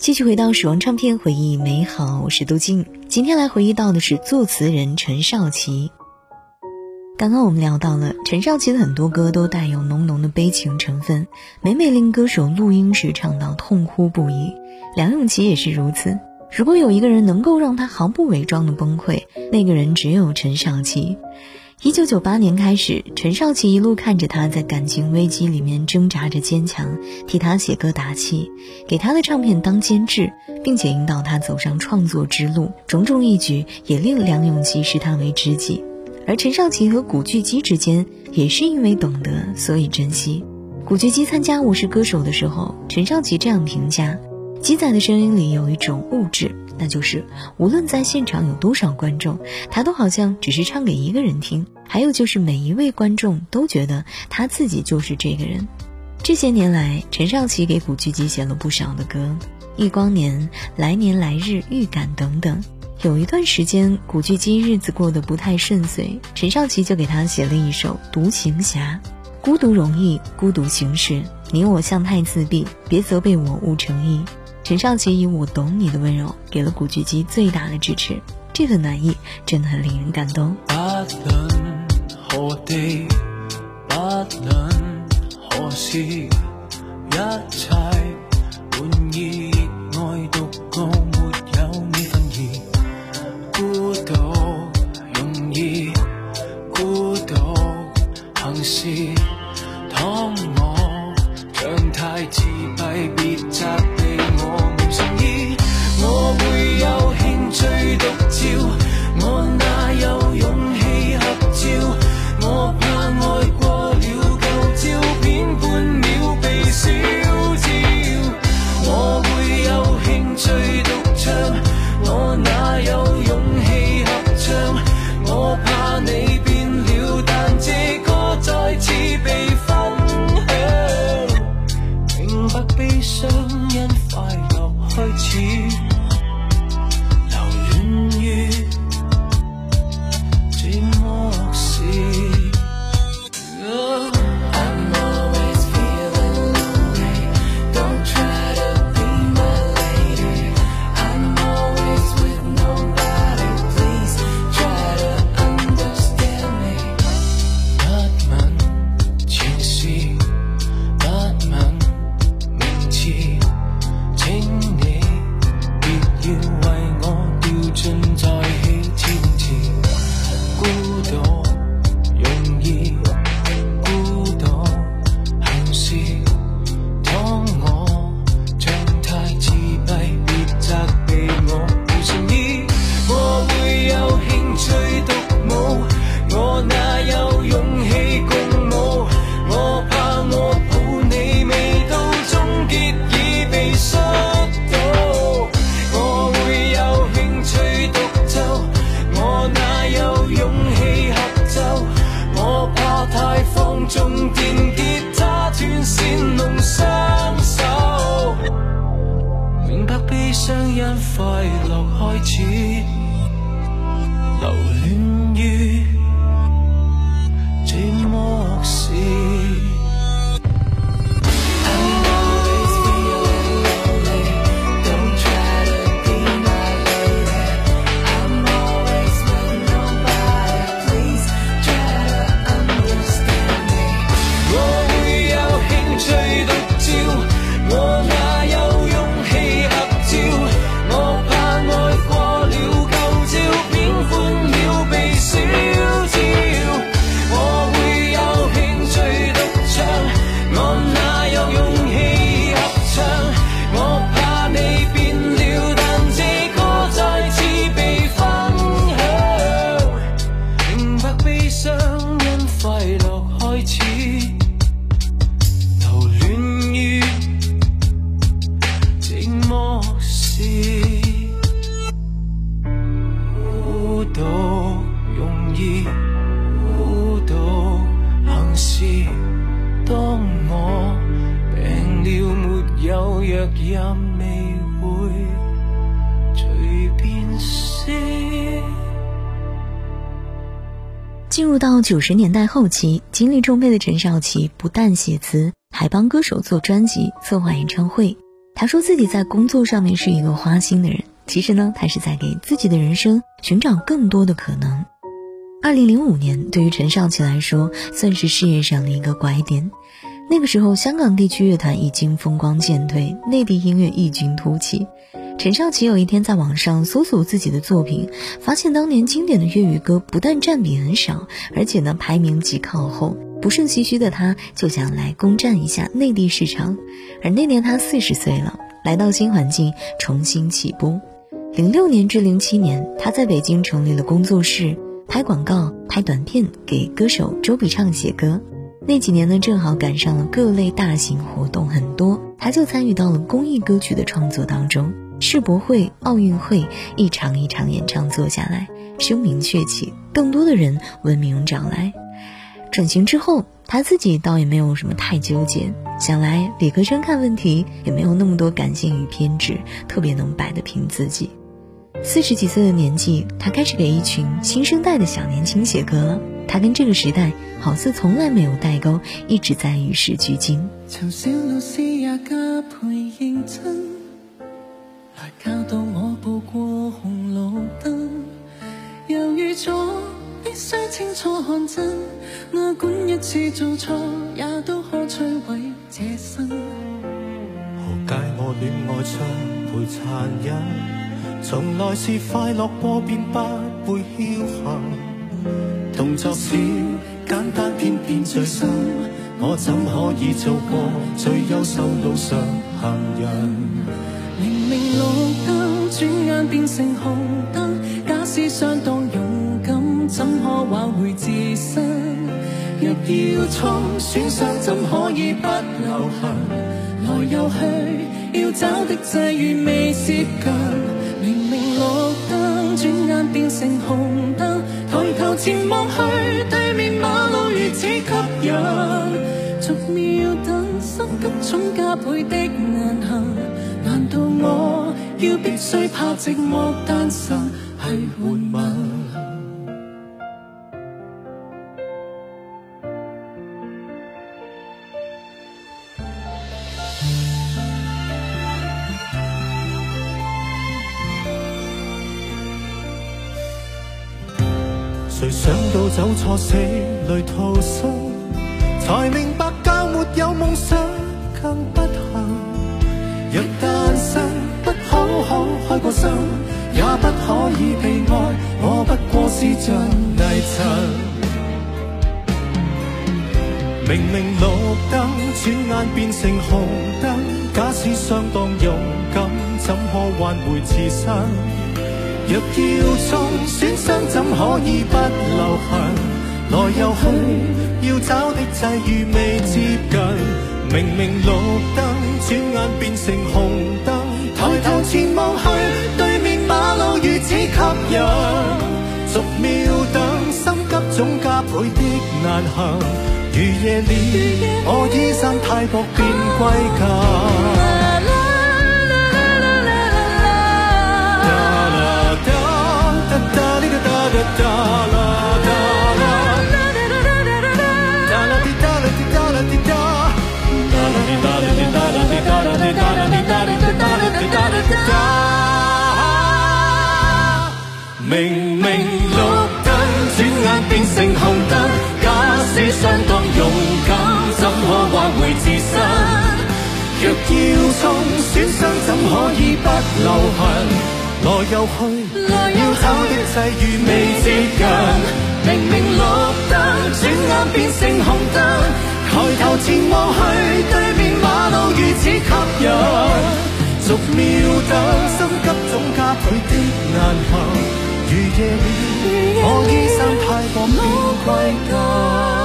继续回到《死亡唱片》，回忆美好。我是杜静，今天来回忆到的是作词人陈少琪。刚刚我们聊到了陈少琪的很多歌都带有浓浓的悲情成分，每每令歌手录音时唱到痛哭不已。梁咏琪也是如此。如果有一个人能够让他毫不伪装的崩溃，那个人只有陈少琪。一九九八年开始，陈少琪一路看着他在感情危机里面挣扎着坚强，替他写歌打气，给他的唱片当监制，并且引导他走上创作之路，种种一举也令梁咏琪视他为知己。而陈少琪和古巨基之间也是因为懂得，所以珍惜。古巨基参加《我是歌手》的时候，陈少琪这样评价：“基仔的声音里有一种物质。”那就是无论在现场有多少观众，他都好像只是唱给一个人听。还有就是每一位观众都觉得他自己就是这个人。这些年来，陈少奇给古巨基写了不少的歌，《一光年》《来年》《来日》《预感》等等。有一段时间，古巨基日子过得不太顺遂，陈少奇就给他写了一首《独行侠》。孤独容易，孤独行事，你我相太自闭，别责备我无诚意。陈尚奇以“我懂你的温柔”给了古巨基最大的支持，这份暖意真的很令人感动。不不何何地，时。声因快乐开始。进入到九十年代后期，精力充沛的陈少琪不但写词，还帮歌手做专辑、策划演唱会。他说自己在工作上面是一个花心的人，其实呢，他是在给自己的人生寻找更多的可能。二零零五年，对于陈少琪来说，算是事业上的一个拐点。那个时候，香港地区乐坛已经风光渐退，内地音乐异军突起。陈少琪有一天在网上搜索自己的作品，发现当年经典的粤语歌不但占比很少，而且呢排名极靠后。不胜唏嘘的他，就想来攻占一下内地市场。而那年他四十岁了，来到新环境重新起步。零六年至零七年，他在北京成立了工作室，拍广告、拍短片，给歌手周笔畅写歌。那几年呢，正好赶上了各类大型活动很多，他就参与到了公益歌曲的创作当中。世博会、奥运会，一场一场演唱做下来，声名鹊起，更多的人闻名找来。转型之后，他自己倒也没有什么太纠结，想来理科生看问题也没有那么多感性与偏执，特别能摆得平自己。四十几岁的年纪，他开始给一群新生代的小年轻写歌了。他跟这个时代好似从来没有代沟，一直在与时俱进。从小老师也加倍认真，来教导我步过红绿灯。犹豫咗，必须清楚看真，哪管一次做错，也都可摧毁这生。何解我恋爱充倍残忍，从来是快乐过便不倍侥幸。动作少，简单偏偏最深。我怎可以做个最优秀路上行人？明明绿灯，转眼变成红灯。假使相当勇敢，怎可挽回自身？若要冲，损伤怎可以不留行？来又去，要找的际遇未接近。明明绿灯，转眼变成红。前望去，对面马路如此吸引，逐秒等心急中加倍的难行，难道我要必须怕寂寞单身去换？谁想到走错死里逃生，才明白教没有梦想更不幸。若诞生不好好开过心，也不可以被爱，我不过是像泥尘。明明绿灯，转眼变成红灯。假使相当勇敢，怎可挽回自身？若要送损傷怎可以不留痕？來又去，要找的際遇未接近。明明綠燈，轉眼變成紅燈。抬頭前望去，對面馬路如此吸引。逐秒等，心急總加倍的難行。如夜裡，我衣衫太薄，便歸家。明明绿灯，转眼变成红灯。假使相当勇敢，怎可挽回自身？若要冲，损伤怎可以不留痕？来又去，来又走的际遇未接近，明明绿灯，转眼变成红灯，抬头前望去，对面马路如此吸引，俗秒等，心急总加倍的难行，如夜雨，我衣衫太薄，不贵家。